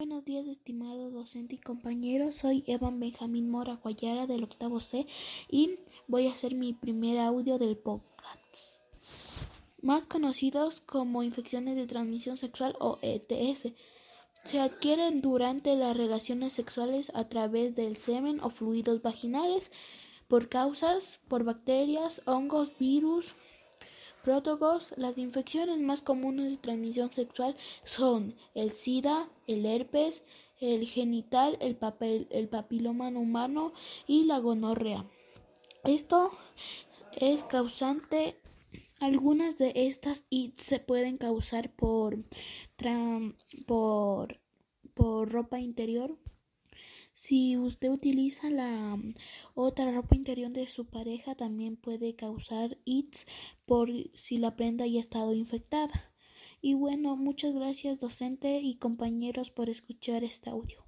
Buenos días, estimado docente y compañero. Soy Evan Benjamín Mora Guayara del octavo C y voy a hacer mi primer audio del podcast. Más conocidos como infecciones de transmisión sexual o ETS. Se adquieren durante las relaciones sexuales a través del semen o fluidos vaginales por causas por bacterias, hongos, virus, las infecciones más comunes de transmisión sexual son el SIDA, el herpes, el genital, el, papel, el papiloma humano y la gonorrea. Esto es causante. Algunas de estas y se pueden causar por, por, por ropa interior, si usted utiliza la mm, otra ropa interior de su pareja, también puede causar ITS por si la prenda ya ha estado infectada. Y bueno, muchas gracias docente y compañeros por escuchar este audio.